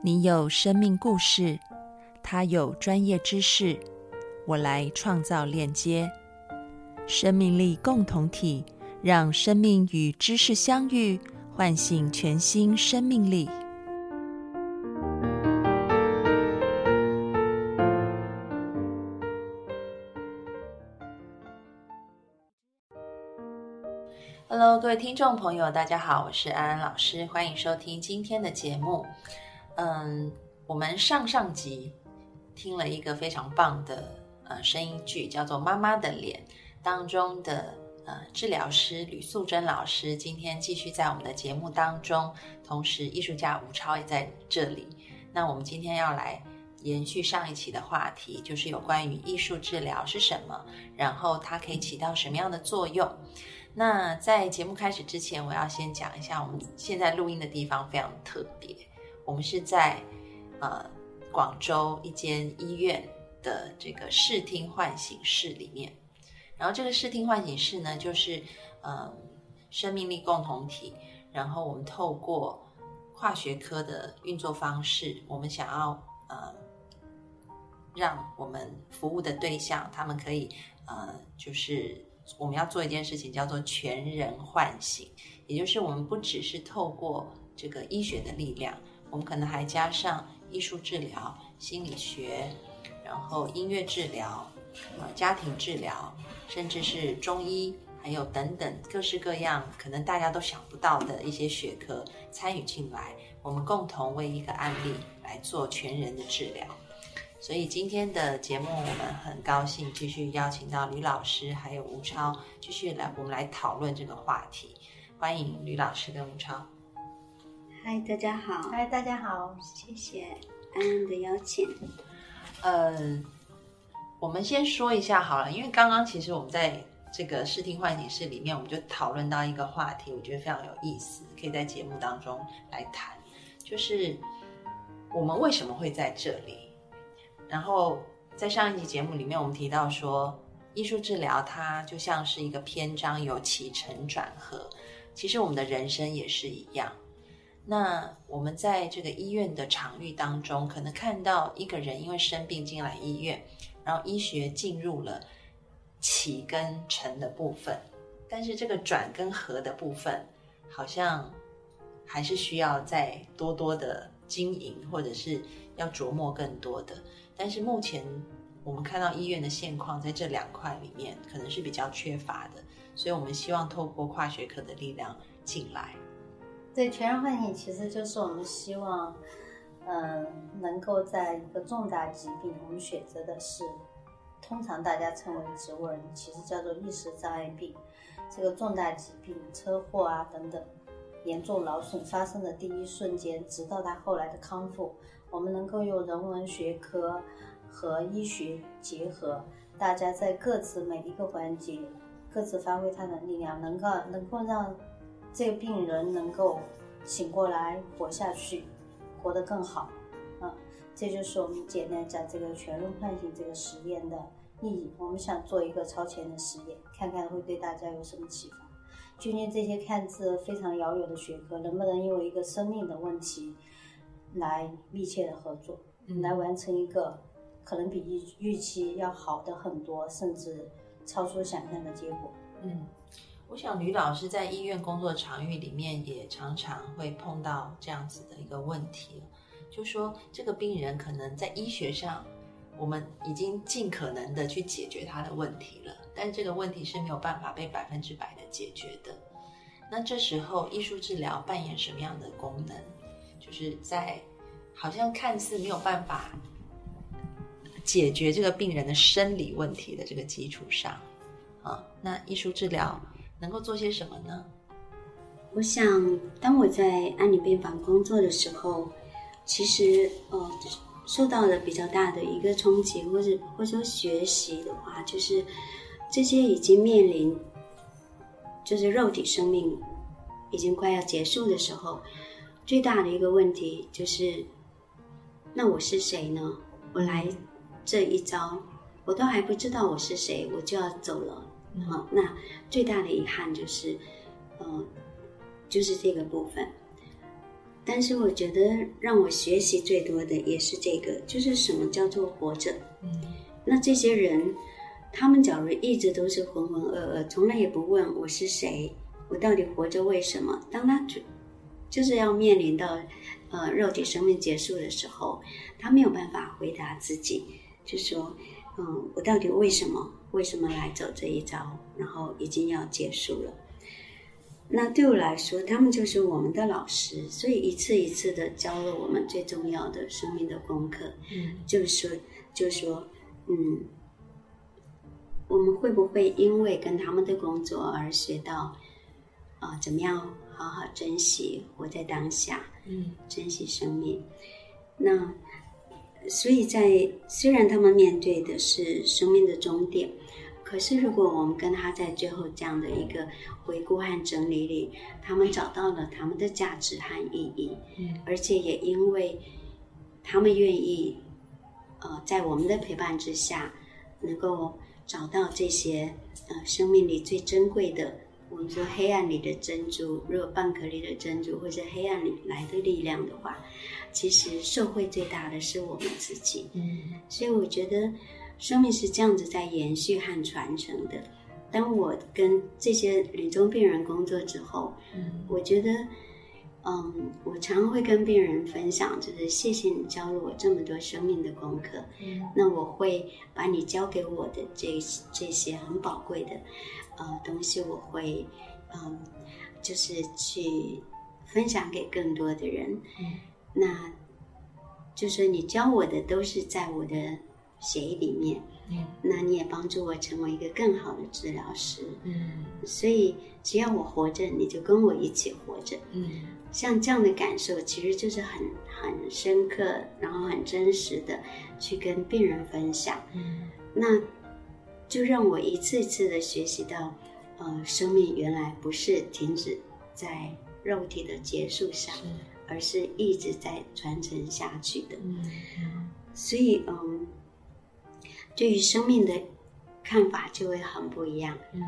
你有生命故事，他有专业知识，我来创造链接，生命力共同体，让生命与知识相遇，唤醒全新生命力。Hello，各位听众朋友，大家好，我是安安老师，欢迎收听今天的节目。嗯，我们上上集听了一个非常棒的呃声音剧，叫做《妈妈的脸》当中的呃治疗师吕素贞老师，今天继续在我们的节目当中，同时艺术家吴超也在这里。那我们今天要来延续上一期的话题，就是有关于艺术治疗是什么，然后它可以起到什么样的作用。那在节目开始之前，我要先讲一下我们现在录音的地方非常特别。我们是在呃广州一间医院的这个视听唤醒室里面，然后这个视听唤醒室呢，就是嗯生命力共同体，然后我们透过跨学科的运作方式，我们想要呃让我们服务的对象，他们可以呃就是我们要做一件事情，叫做全人唤醒，也就是我们不只是透过这个医学的力量。我们可能还加上艺术治疗、心理学，然后音乐治疗、呃家庭治疗，甚至是中医，还有等等各式各样可能大家都想不到的一些学科参与进来，我们共同为一个案例来做全人的治疗。所以今天的节目，我们很高兴继续邀请到吕老师还有吴超，继续来我们来讨论这个话题。欢迎吕老师跟吴超。嗨，大家好！嗨，大家好！谢谢安安的邀请。呃，我们先说一下好了，因为刚刚其实我们在这个视听唤醒室里面，我们就讨论到一个话题，我觉得非常有意思，可以在节目当中来谈，就是我们为什么会在这里。然后在上一集节目里面，我们提到说，艺术治疗它就像是一个篇章，有起承转合，其实我们的人生也是一样。那我们在这个医院的场域当中，可能看到一个人因为生病进来医院，然后医学进入了起跟沉的部分，但是这个转跟合的部分，好像还是需要再多多的经营，或者是要琢磨更多的。但是目前我们看到医院的现况，在这两块里面可能是比较缺乏的，所以我们希望透过跨学科的力量进来。对全人唤醒，其实就是我们希望，嗯，能够在一个重大疾病，我们选择的是，通常大家称为植物人，其实叫做意识障碍病。这个重大疾病，车祸啊等等，严重劳损发生的第一瞬间，直到他后来的康复，我们能够用人文学科和医学结合，大家在各自每一个环节，各自发挥他的力量，能够能够让。这个病人能够醒过来活下去，活得更好，啊，这就是我们简单讲这个全容唤醒这个实验的意义。我们想做一个超前的实验，看看会对大家有什么启发。究竟这些看似非常遥远的学科，能不能因为一个生命的问题来密切的合作，来完成一个可能比预预期要好的很多，甚至超出想象的结果？嗯。我想吕老师在医院工作场域里面也常常会碰到这样子的一个问题，就说这个病人可能在医学上，我们已经尽可能的去解决他的问题了，但这个问题是没有办法被百分之百的解决的。那这时候艺术治疗扮演什么样的功能？就是在好像看似没有办法解决这个病人的生理问题的这个基础上，啊，那艺术治疗。能够做些什么呢？我想，当我在安宁病房工作的时候，其实呃，受到了比较大的一个冲击，或者或者说学习的话，就是这些已经面临，就是肉体生命已经快要结束的时候，最大的一个问题就是，那我是谁呢？我来这一招，我都还不知道我是谁，我就要走了。好，那最大的遗憾就是，呃，就是这个部分。但是我觉得让我学习最多的也是这个，就是什么叫做活着。嗯那这些人，他们假如一直都是浑浑噩噩，从来也不问我是谁，我到底活着为什么？当他就就是要面临到呃肉体生命结束的时候，他没有办法回答自己，就说嗯，我到底为什么为什么来走这一招？然后已经要结束了。那对我来说，他们就是我们的老师，所以一次一次的教了我们最重要的生命的功课。嗯就是说，就是说，嗯，我们会不会因为跟他们的工作而学到，啊、怎么样好好珍惜活在当下，嗯珍惜生命？那所以在虽然他们面对的是生命的终点，可是如果我们跟他在最后这样的一个回顾和整理里，他们找到了他们的价值和意义，嗯。而且也因为他们愿意，呃，在我们的陪伴之下，能够找到这些呃生命里最珍贵的，我们说黑暗里的珍珠，如果蚌壳里的珍珠，或者黑暗里来的力量的话，其实受惠最大的是我们自己。嗯所以我觉得生命是这样子在延续和传承的。当我跟这些临终病人工作之后，嗯我觉得，嗯，我常会跟病人分享，就是谢谢你教了我这么多生命的功课。嗯那我会把你教给我的这这些很宝贵的呃东西，我会嗯，就是去分享给更多的人。嗯那就是你教我的都是在我的协议里面，嗯那你也帮助我成为一个更好的治疗师。嗯所以只要我活着，你就跟我一起活着。嗯像这样的感受，其实就是很很深刻，然后很真实的去跟病人分享。嗯那就让我一次次的学习到，呃，生命原来不是停止在肉体的结束上，是而是一直在传承下去的。所以，嗯，对于生命的看法就会很不一样。嗯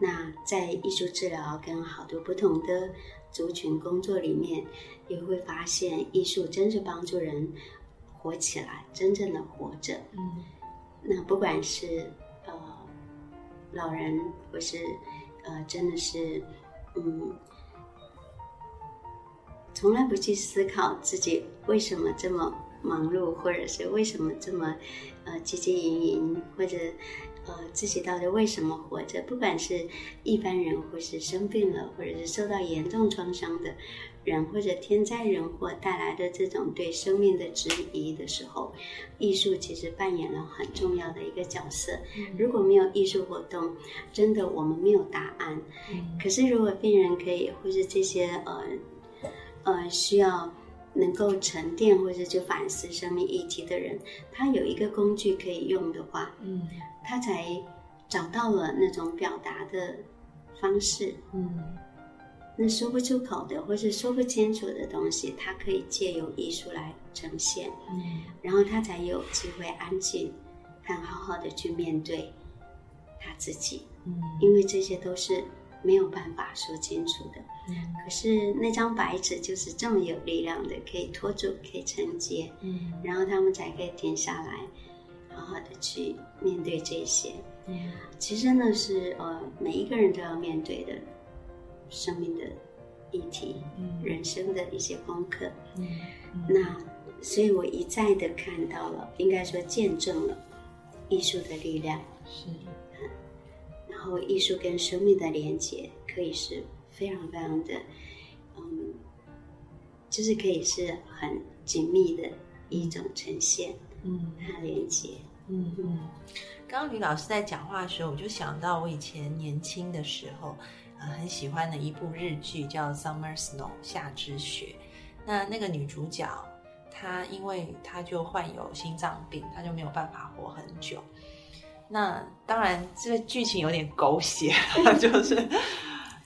那在艺术治疗跟好多不同的族群工作里面，也会发现艺术真是帮助人活起来，真正的活着。嗯那不管是呃老人，我是呃真的是嗯，从来不去思考自己为什么这么忙碌，或者是为什么这么呃汲汲营营，或者呃自己到底为什么活着？不管是一般人，或是生病了，或者是受到严重创伤的人，或者天灾人祸带来的这种对生命的质疑的时候，艺术其实扮演了很重要的一个角色。如果没有艺术活动，真的我们没有答案。嗯可是如果病人可以，或是这些呃呃需要能够沉淀或者去反思生命议题的人，他有一个工具可以用的话，嗯。他才找到了那种表达的方式。嗯。那说不出口的，或是说不清楚的东西，他可以借由艺术来呈现，嗯。然后他才有机会安静，很好好的去面对他自己，嗯。因为这些都是没有办法说清楚的。嗯。可是那张白纸就是这么有力量的，可以拖住，可以承接，嗯。然后他们才可以停下来，好好的去面对这些。嗯。其实呢，是呃每一个人都要面对的生命的议题，嗯。人生的一些功课。嗯。那所以我一再的看到了，应该说见证了艺术的力量，是然后艺术跟生命的连接可以是非常非常的，嗯，就是可以是很紧密的一种呈现嗯它连接。嗯嗯，刚刚吕老师在讲话的时候，我就想到我以前年轻的时候，呃，很喜欢的一部日剧叫《Summer Snow》夏之雪。那那个女主角，她因为她就患有心脏病，她就没有办法活很久。那当然，这个剧情有点狗血，就是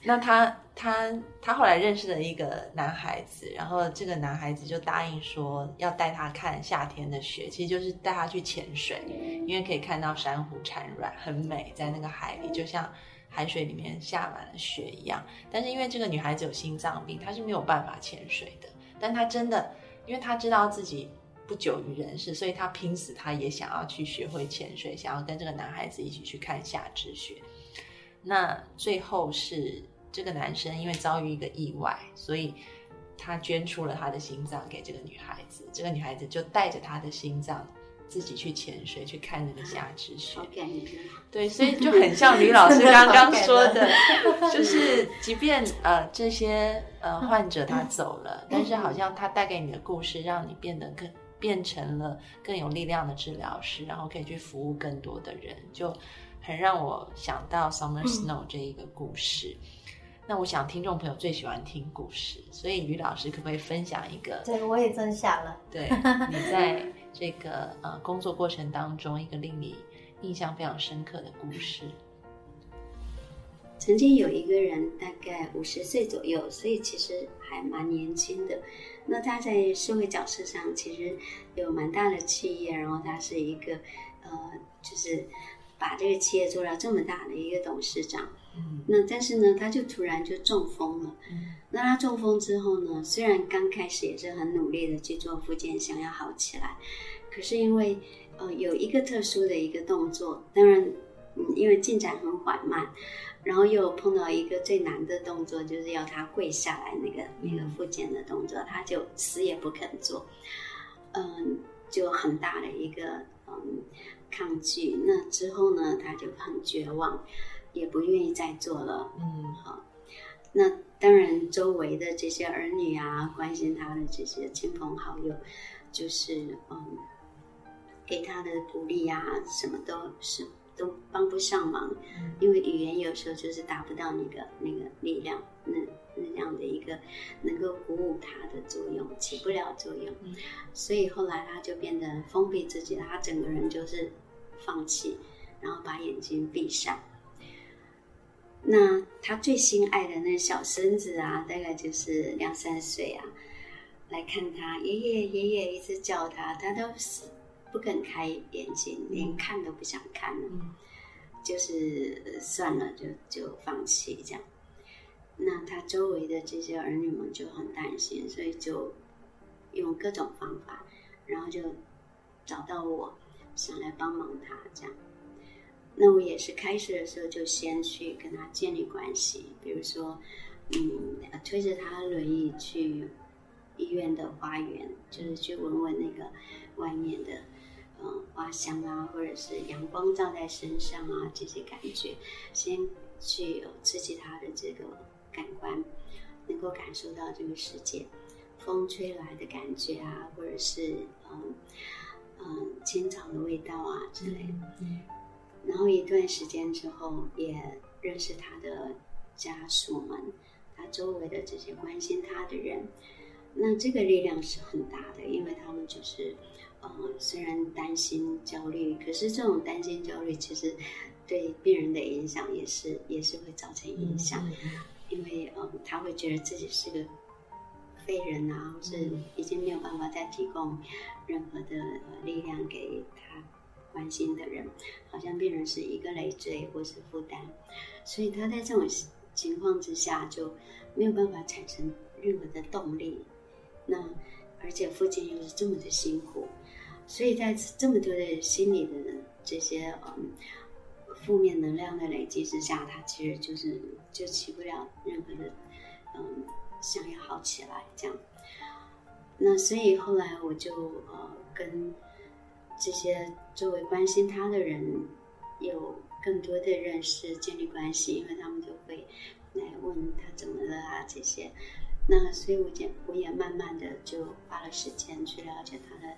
那她她她后来认识了一个男孩子，然后这个男孩子就答应说要带她看夏天的雪，其实就是带她去潜水，因为可以看到珊瑚产卵，很美，在那个海里，就像海水里面下满了雪一样。但是因为这个女孩子有心脏病，她是没有办法潜水的。但她真的，因为她知道自己不久于人世，所以他拼死他也想要去学会潜水，想要跟这个男孩子一起去看夏之雪。那最后是这个男生因为遭遇一个意外，所以他捐出了他的心脏给这个女孩子，这个女孩子就带着他的心脏。自己去潜水去看那个夏之雪，对，所以就很像吕老师刚刚说的，就是即便呃这些呃患者他走了，但是好像他带给你的故事，让你变得更变成了更有力量的治疗师，然后可以去服务更多的人，就很让我想到 Summer Snow 这一个故事。那我想听众朋友最喜欢听故事，所以于老师可不可以分享一个？对，我也真想了。对，你在这个呃工作过程当中，一个令你印象非常深刻的故事。曾经有一个人，大概五十岁左右，所以其实还蛮年轻的。那他在社会角色上其实有蛮大的企业，然后他是一个呃，就是把这个企业做到这么大的一个董事长。那但是呢，他就突然就中风了。那他中风之后呢，虽然刚开始也是很努力的去做复健，想要好起来，可是因为呃有一个特殊的一个动作，当然嗯因为进展很缓慢，然后又碰到一个最难的动作，就是要他跪下来那个那个复健的动作，他就死也不肯做，嗯，就很大的一个嗯抗拒。那之后呢，他就很绝望。也不愿意再做了，嗯，好，那当然，周围的这些儿女啊，关心他的这些亲朋好友，就是嗯，给他的鼓励啊，什么都是都帮不上忙，因为语言有时候就是达不到那个那个力量，那那样的一个能够鼓舞他的作用，起不了作用，所以后来他就变得封闭自己，他整个人就是放弃，然后把眼睛闭上。那他最心爱的那小孙子啊，大概就是两三岁啊，来看他爷爷，爷爷一直叫他，他都是不肯开眼睛，连看都不想看了，就是算了，就就放弃这样。那他周围的这些儿女们就很担心，所以就用各种方法，然后就找到我，想来帮忙他这样。那我也是开始的时候就先去跟他建立关系，比如说，嗯，推着他轮椅去医院的花园，就是去闻闻那个外面的嗯花香啊，或者是阳光照在身上啊这些感觉，先去刺激他的这个感官，能够感受到这个世界，风吹来的感觉啊，或者是嗯嗯青草的味道啊之类的。然后一段时间之后，也认识他的家属们，他周围的这些关心他的人，那这个力量是很大的，因为他们就是，呃，虽然担心焦虑，可是这种担心焦虑其实对病人的影响也是也是会造成影响，因为呃他会觉得自己是个废人啊，或是已经没有办法再提供任何的力量给他。关心的人，好像病人是一个累赘或是负担，所以他在这种情况之下就没有办法产生任何的动力。那而且父亲又是这么的辛苦，所以在这么多的心理的这些嗯负面能量的累积之下，他其实就是就起不了任何的嗯想要好起来这样。那所以后来我就呃跟。这些周围关心他的人有更多的认识、建立关系，因为他们就会来问他怎么了啊这些。那所以我也我也慢慢的就花了时间去了解他的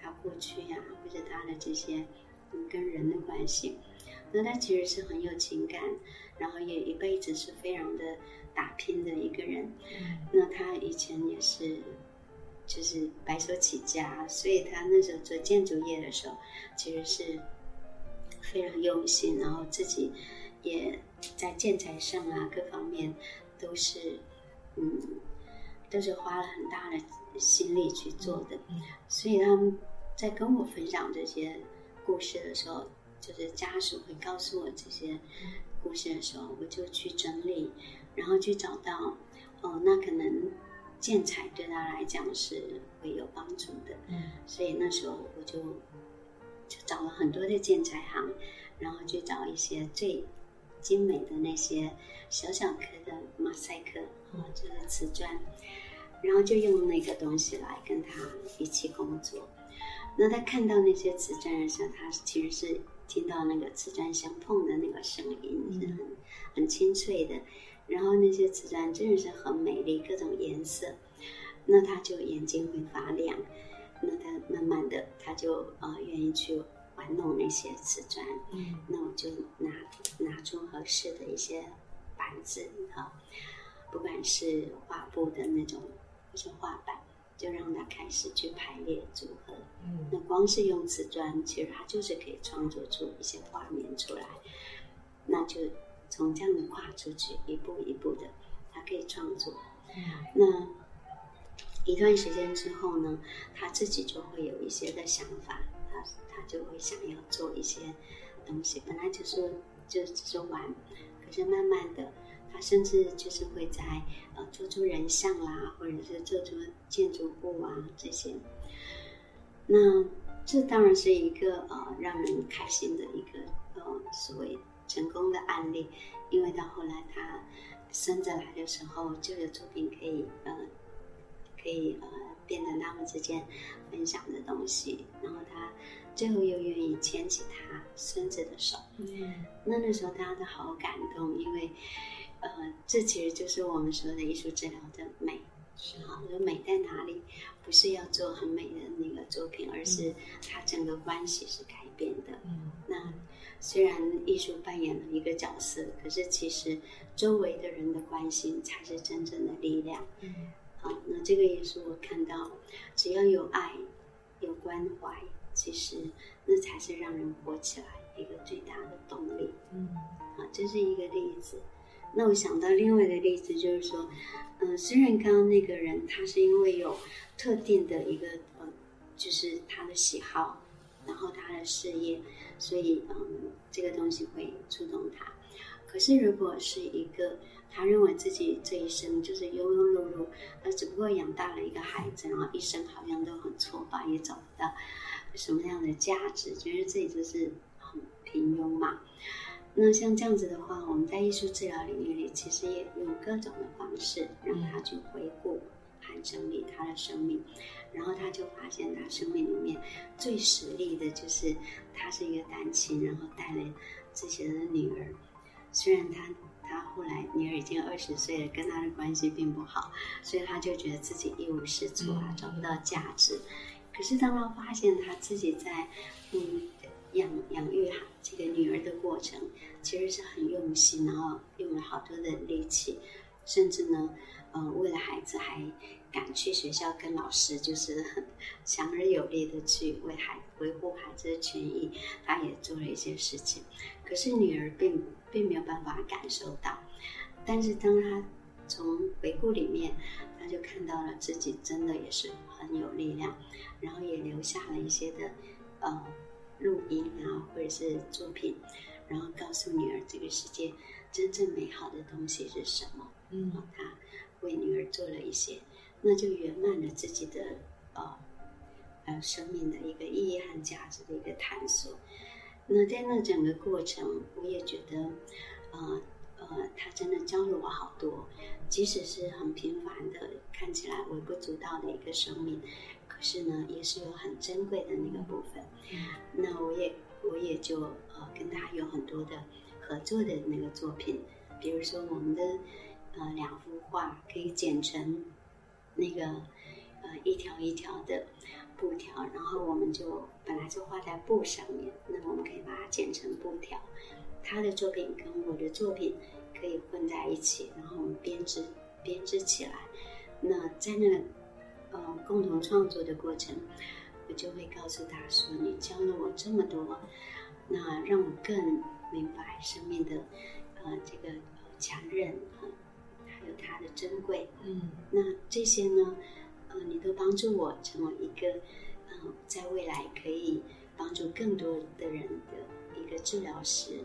他过去呀，或者他的这些跟人的关系。那他其实是很有情感，然后也一辈子是非常的打拼的一个人。那他以前也是。就是白手起家，所以他那时候做建筑业的时候，其实是非常用心，然后自己也在建材上啊各方面都是嗯都是花了很大的心力去做的。所以他们在跟我分享这些故事的时候，就是家属会告诉我这些故事的时候，我就去整理，然后去找到哦，那可能。建材对他来讲是会有帮助的。嗯所以那时候我就就找了很多的建材行，然后去找一些最精美的那些小小颗的马赛克啊，就是瓷砖，然后就用那个东西来跟他一起工作。那他看到那些瓷砖的时候，他其实是听到那个瓷砖相碰的那个声音是很很清脆的，然后那些瓷砖真的是很美丽，各种颜色，那他就眼睛会发亮。那他慢慢的，他就呃愿意去玩弄那些瓷砖。嗯那我就拿拿出合适的一些板子哈，不管是画布的那种，或是画板，就让它开始去排列组合。嗯那光是用瓷砖，其实它就是可以创作出一些画面出来。那就从这样的跨出去，一步一步的，他可以创作。嗯那一段时间之后呢，他自己就会有一些的想法，他就会想要做一些东西。本来就是就只是玩，可是慢慢的，他甚至就是会在呃做出人像啦，或者是做出建筑物啊这些。那这当然是一个呃让人开心的一个呃所谓成功的案例，因为到后来他生着来的时候，就有作品可以呃可以呃变成他们之间分享的东西，然后他最后又愿意牵起他孙子的手，嗯那那时候大家都好感动，因为呃这其实就是我们说的艺术治疗的美。是好，就美在哪里？不是要做很美的那个作品，而是它整个关系是改变的。嗯那虽然艺术扮演了一个角色，可是其实周围的人的关心才是真正的力量。嗯啊，那这个也是我看到，只要有爱、有关怀，其实那才是让人活起来一个最大的动力。嗯啊，这是一个例子。那我想到另外一个例子，就是说，嗯、虽然刚刚那个人他是因为有特定的一个呃，就是他的喜好，然后他的事业，所以嗯，这个东西会触动他。可是如果是一个他认为自己这一生就是庸庸碌碌，他只不过养大了一个孩子，然后一生好像都很挫败，也找不到什么样的价值，觉得自己就是很平庸嘛。那像这样子的话，我们在艺术治疗领域里，其实也用各种的方式让他去回顾和整理他的生命，然后他就发现他生命里面最实力的就是他是一个单亲，然后带了自己的女儿。虽然他他后来女儿已经二十岁了，跟他的关系并不好，所以他就觉得自己一无是处啊，嗯找不到价值。可是当他发现他自己在嗯养养育这个女儿的过程，其实是很用心，然后用了好多的力气，甚至呢，呃，为了孩子还赶去学校跟老师就是很强而有力的去为孩维护孩子的权益，他也做了一些事情。可是女儿并并没有办法感受到，但是当他从回顾里面，他就看到了自己真的也是很有力量，然后也留下了一些的呃录音啊，或者是作品，然后告诉女儿这个世界真正美好的东西是什么。嗯啊，他为女儿做了一些，那就圆满了自己的呃呃生命的一个意义和价值的一个探索。那在那整个过程，我也觉得，呃呃，他真的教了我好多。即使是很平凡的，看起来微不足道的一个生命，可是呢，也是有很珍贵的那个部分。那我也我也就呃跟他有很多的合作的那个作品，比如说我们的呃两幅画可以剪成那个呃一条一条的布条，然后我们就本来就画在布上面，那我们可以把它剪成布条。他的作品跟我的作品可以混在一起，然后我们编织编织起来。那在那个呃共同创作的过程，我就会告诉他说：“你教了我这么多，那让我更明白生命的呃这个呃强韧啊、还有它的珍贵。嗯那这些呢，呃，你都帮助我成为一个，呃，在未来可以帮助更多的人的一个治疗师。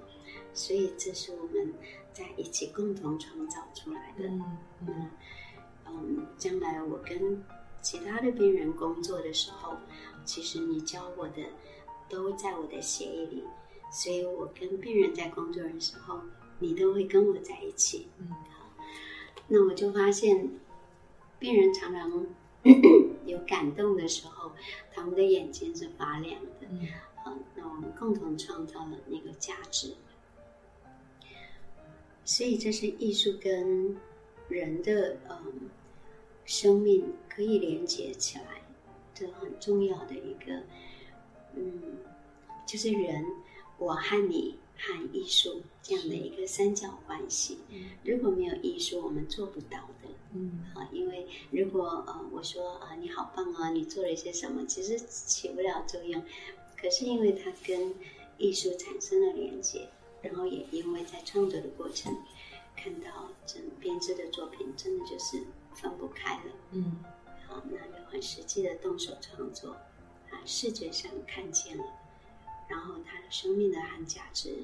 所以这是我们在一起共同创造出来的。嗯嗯，呃，嗯，将来我跟其他的病人工作的时候，其实你教我的都在我的协议里，所以我跟病人在工作的时候，你都会跟我在一起。嗯，好那我就发现，病人常常 有感动的时候，他们的眼睛是发亮的。嗯好，那我们共同创造了那个价值。所以这是艺术跟人的嗯生命可以连接起来，这很重要的一个嗯，就是人我和你和艺术这样的一个三角关系。嗯如果没有艺术，我们做不到的。嗯啊，因为如果呃我说啊你好棒啊，你做了一些什么，其实起不了作用。可是因为它跟艺术产生了连接，然后也因为在创作的过程看到整编织的作品，真的就是分不开了。嗯好，那就很实际的动手创作，啊，视觉上看见了，然后它的生命的含价值，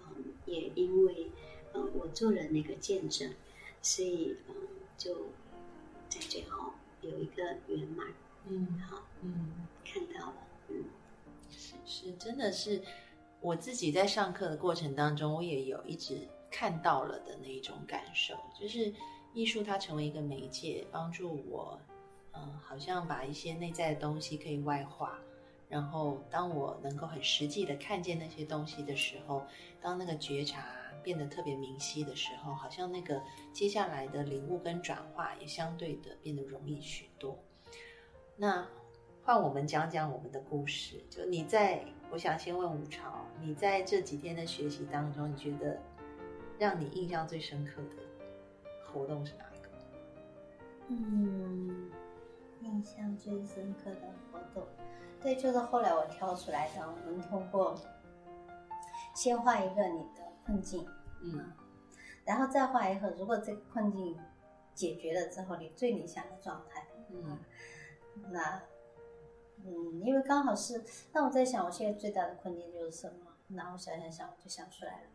嗯，也因为嗯我做了那个见证，所以嗯就在最后有一个圆满，嗯好嗯。看到了，嗯是是，真的是我自己在上课的过程当中，我也有一直看到了的那一种感受，就是艺术它成为一个媒介，帮助我，嗯、好像把一些内在的东西可以外化。然后，当我能够很实际的看见那些东西的时候，当那个觉察变得特别明晰的时候，好像那个接下来的领悟跟转化也相对的变得容易许多。那换我们讲讲我们的故事。就你在，我想先问吴超，你在这几天的学习当中，你觉得让你印象最深刻的活动是哪一个？嗯，印象最深刻的活动，对，就是后来我挑出来的，我们通过先画一个你困境，嗯然后再画一个，如果这个困境解决了之后，你最理想的状态。嗯那，嗯，因为刚好是，那我在想，我现在最大的困境就是什么？那我想想想，我就想出来了。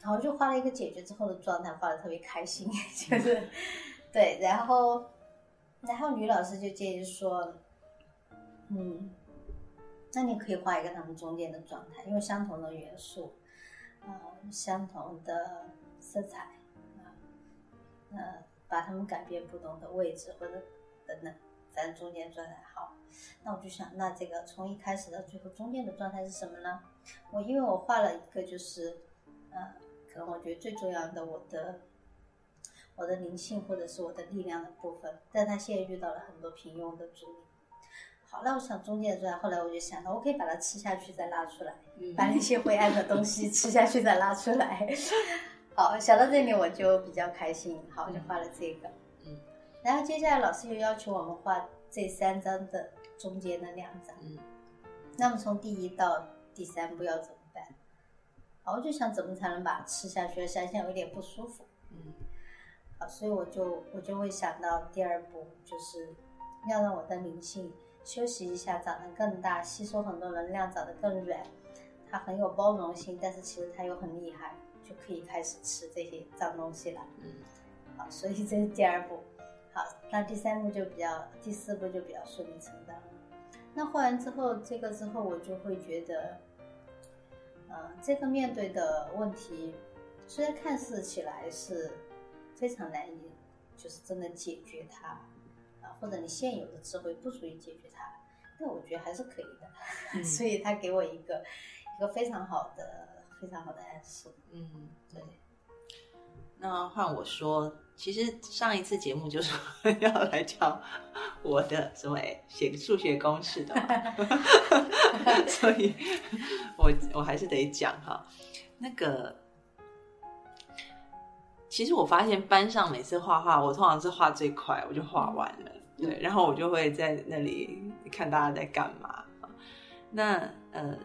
然后我就画了一个解决之后的状态，画的特别开心，就是对。然后，然后吕老师就建议说，嗯，那你可以画一个他们中间的状态，因为相同的元素，呃，相同的色彩，啊、呃，把它们改变不同的位置或者等等，反正中间状态好。那我就想，那这个从一开始到最后中间的状态是什么呢？我因为我画了一个就是，呃，可能我觉得最重要的我的我的灵性或者是我的力量的部分，但他现在遇到了很多平庸的阻力。好，那我想中间的状态，后来我就想到，我可以把它吃下去再拉出来，嗯 把那些灰暗的东西 吃下去再拉出来。好，想到这里我就比较开心，好，就画了这个。嗯，然后接下来老师又要求我们画这三张的中间的两张。嗯那么从第一到第三步要怎么办？好，我就想怎么才能把它吃下去，想想有点不舒服。嗯好，所以我就我就会想到第二步，就是要让我的灵性休息一下，长得更大，吸收很多能量，长得更软。它很有包容性，但是其实它又很厉害，就可以开始吃这些脏东西了。嗯好，所以这是第二步。好，那第三步就比较，第四步就比较顺理成章了。那画完之后，这个之后我就会觉得，呃，这个面对的问题，虽然看似起来是非常难以，就是真的解决它，啊，或者你现有的智慧不足以解决它，但我觉得还是可以的。嗯 所以他给我一个一个非常好的、非常好的暗示。嗯，对，那换我说，其实上一次节目就说 要来教我的什么哎写数学公式的嘛，所以我我还是得讲哈。那个，其实我发现班上每次画画，我通常是画最快，我就画完了，对，然后我就会在那里看大家在干嘛。那呃，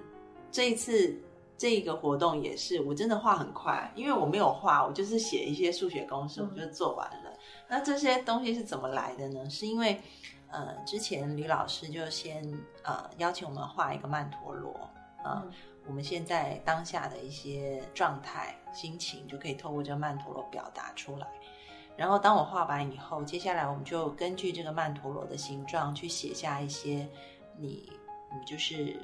这一次这个活动也是，我真的画很快，因为我没有画，我就是写一些数学公式，我就做完了。那这些东西是怎么来的呢？是因为呃，之前吕老师就先呃邀请我们画一个曼陀罗啊、呃嗯我们现在当下的一些状态、心情，就可以透过这个曼陀罗表达出来。然后当我画完以后，接下来我们就根据这个曼陀罗的形状去写下一些你你就是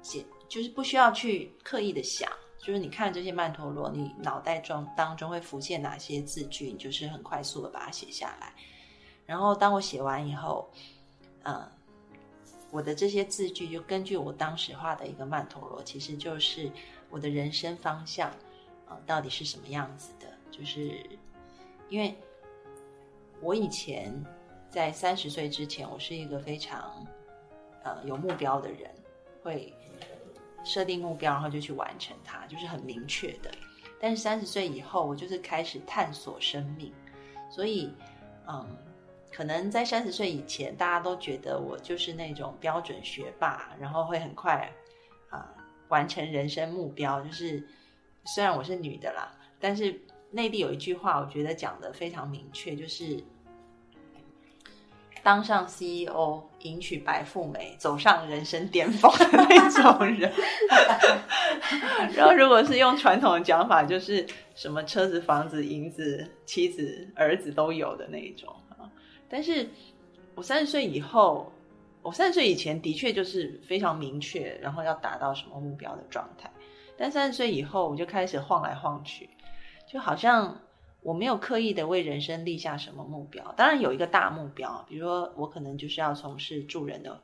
写就是不需要去刻意的想，就是你看这些曼陀罗，你脑袋中当中会浮现哪些字句，你就是很快速的把它写下来。然后当我写完以后，嗯，我的这些字句就根据我当时画的一个曼陀罗，其实就是我的人生方向啊，到底是什么样子的？就是因为我以前在三十岁之前，我是一个非常呃有目标的人，会设定目标，然后就去完成它，就是很明确的。但是三十岁以后，我就是开始探索生命，所以嗯。可能在三十岁以前，大家都觉得我就是那种标准学霸，然后会很快啊完成人生目标。就是虽然我是女的啦，但是内地有一句话，我觉得讲的非常明确，就是当上 CEO，迎娶白富美，走上人生巅峰的那种人。然后如果是用传统的讲法，就是什么车子、房子、银子、妻子、儿子都有的那一种。但是，我三十岁以后，我三十岁以前的确就是非常明确，然后要达到什么目标的状态。但三十岁以后，我就开始晃来晃去，就好像我没有刻意的为人生立下什么目标。当然有一个大目标，比如说我可能就是要从事助人的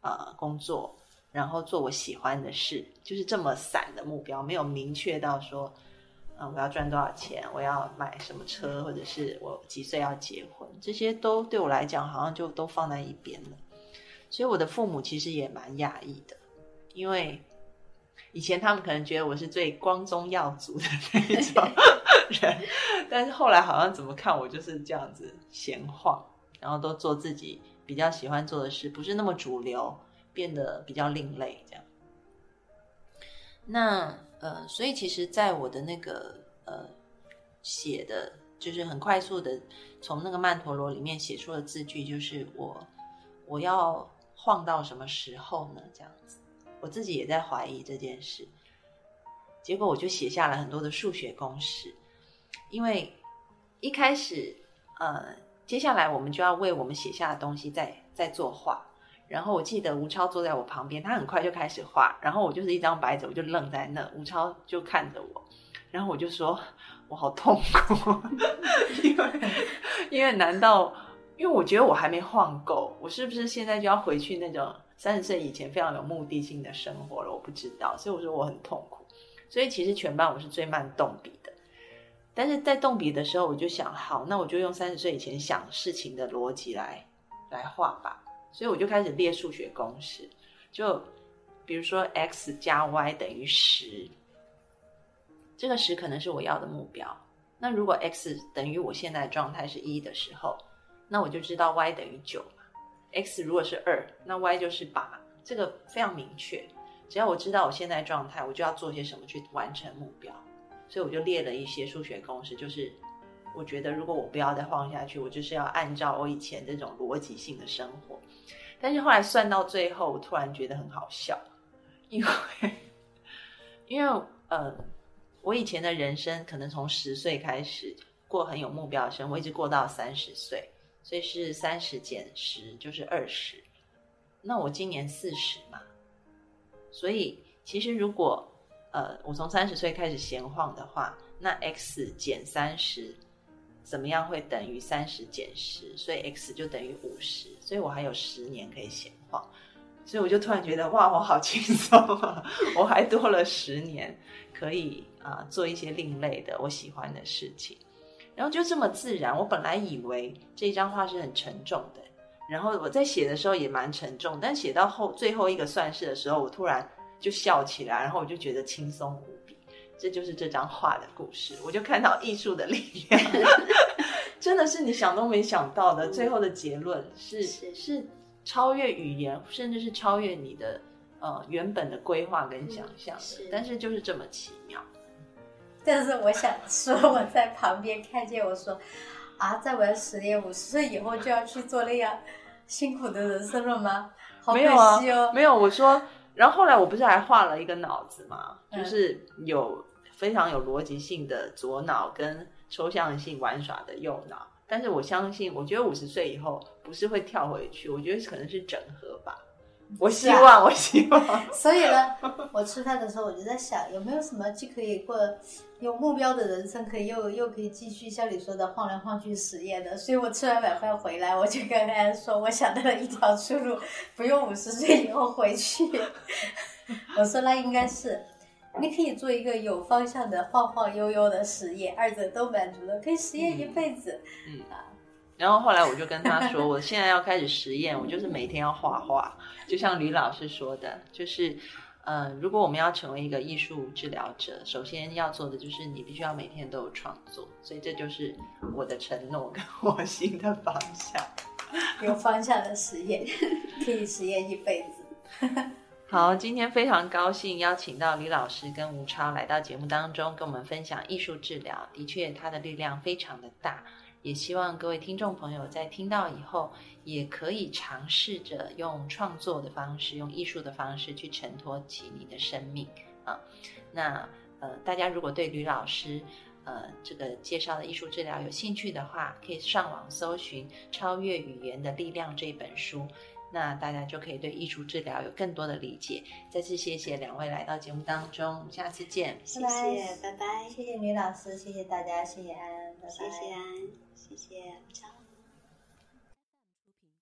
呃工作，然后做我喜欢的事，就是这么散的目标，没有明确到说。啊，我要赚多少钱？我要买什么车？或者是我几岁要结婚？这些都对我来讲，好像就都放在一边了。所以我的父母其实也蛮讶异的，因为以前他们可能觉得我是最光宗耀祖的那 种人，但是后来好像怎么看我就是这样子闲晃，然后都做自己比较喜欢做的事，不是那么主流，变得比较另类这样。那。呃，所以其实，在我的那个呃写的，就是很快速的从那个曼陀罗里面写出的字句，就是我我要晃到什么时候呢？这样子，我自己也在怀疑这件事。结果我就写下了很多的数学公式，因为一开始，呃，接下来我们就要为我们写下的东西在在作画。然后我记得吴超坐在我旁边，他很快就开始画，然后我就是一张白纸，我就愣在那，吴超就看着我，然后我就说，我好痛苦，因为因为难道因为我觉得我还没晃够，我是不是现在就要回去那种三十岁以前非常有目的性的生活了？我不知道，所以我说我很痛苦，所以其实全班我是最慢动笔的，但是在动笔的时候，我就想，好，那我就用三十岁以前想事情的逻辑来来画吧。所以我就开始列数学公式，就比如说 x 加 y 等于十，这个十可能是我要的目标。那如果 x 等于我现在状态是一的时候，那我就知道 y 等于九。X 如果是二，那 y 就是八，这个非常明确。只要我知道我现在状态，我就要做些什么去完成目标。所以我就列了一些数学公式，就是。我觉得，如果我不要再晃下去，我就是要按照我以前这种逻辑性的生活。但是后来算到最后，我突然觉得很好笑，因为因为呃，我以前的人生可能从十岁开始过很有目标的生活，一直过到三十岁，所以是三十减十就是二十。那我今年四十嘛，所以其实如果呃我从三十岁开始闲晃的话，那 x 减三十。怎么样会等于三十减十？所以 x 就等于五十，所以我还有十年可以闲晃，所以我就突然觉得哇，我好轻松啊！我还多了十年可以啊做一些另类的我喜欢的事情，然后就这么自然。我本来以为这张画是很沉重的，然后我在写的时候也蛮沉重，但写到后最后一个算式的时候，我突然就笑起来，然后我就觉得轻松无比。这就是这张画的故事，我就看到艺术的力量，真的是你想都没想到的。最后的结论是是超越语言，甚至是超越你的呃原本的规划跟想象的。但是就是这么奇妙。但是我想说，我在旁边看见我说啊，在玩十年五十岁以后就要去做那样辛苦的人生了吗？没有啊，没有。我说，然后后来我不是还画了一个脑子嘛？就是有。非常有逻辑性的左脑跟抽象性玩耍的右脑。但是我相信，我觉得五十岁以后不是会跳回去，我觉得可能是整合吧。我希望，我希望。所以呢，我吃饭的时候我就在想，有没有什么既可以过有目标的人生，可以又又可以继续像你说的晃来晃去实验的。所以我吃完晚饭回来，我就跟大家说，我想到了一条出路，不用五十岁以后回去。我说那应该是，你可以做一个有方向的晃晃悠悠的实验，二者都满足了，可以实验一辈子。嗯啊。然后后来我就跟他说，我现在要开始实验，我就是每天要画画，就像吕老师说的，就是，呃，如果我们要成为一个艺术治疗者，首先要做的就是你必须要每天都有创作，所以这就是我的承诺跟我新的方向，有方向的实验，可以实验一辈子。好，今天非常高兴邀请到李老师跟吴超来到节目当中，跟我们分享艺术治疗，的确它的力量非常的大。也希望各位听众朋友在听到以后，也可以尝试着用创作的方式，用艺术的方式去承托起你的生命啊。那呃，大家如果对吕老师呃这个介绍的艺术治疗有兴趣的话，可以上网搜寻《超越语言的力量》这本书，那大家就可以对艺术治疗有更多的理解。再次谢谢两位来到节目当中，下次见，谢谢，拜拜，谢谢女老师，谢谢大家，谢谢安，拜拜谢谢安。谢谢，张。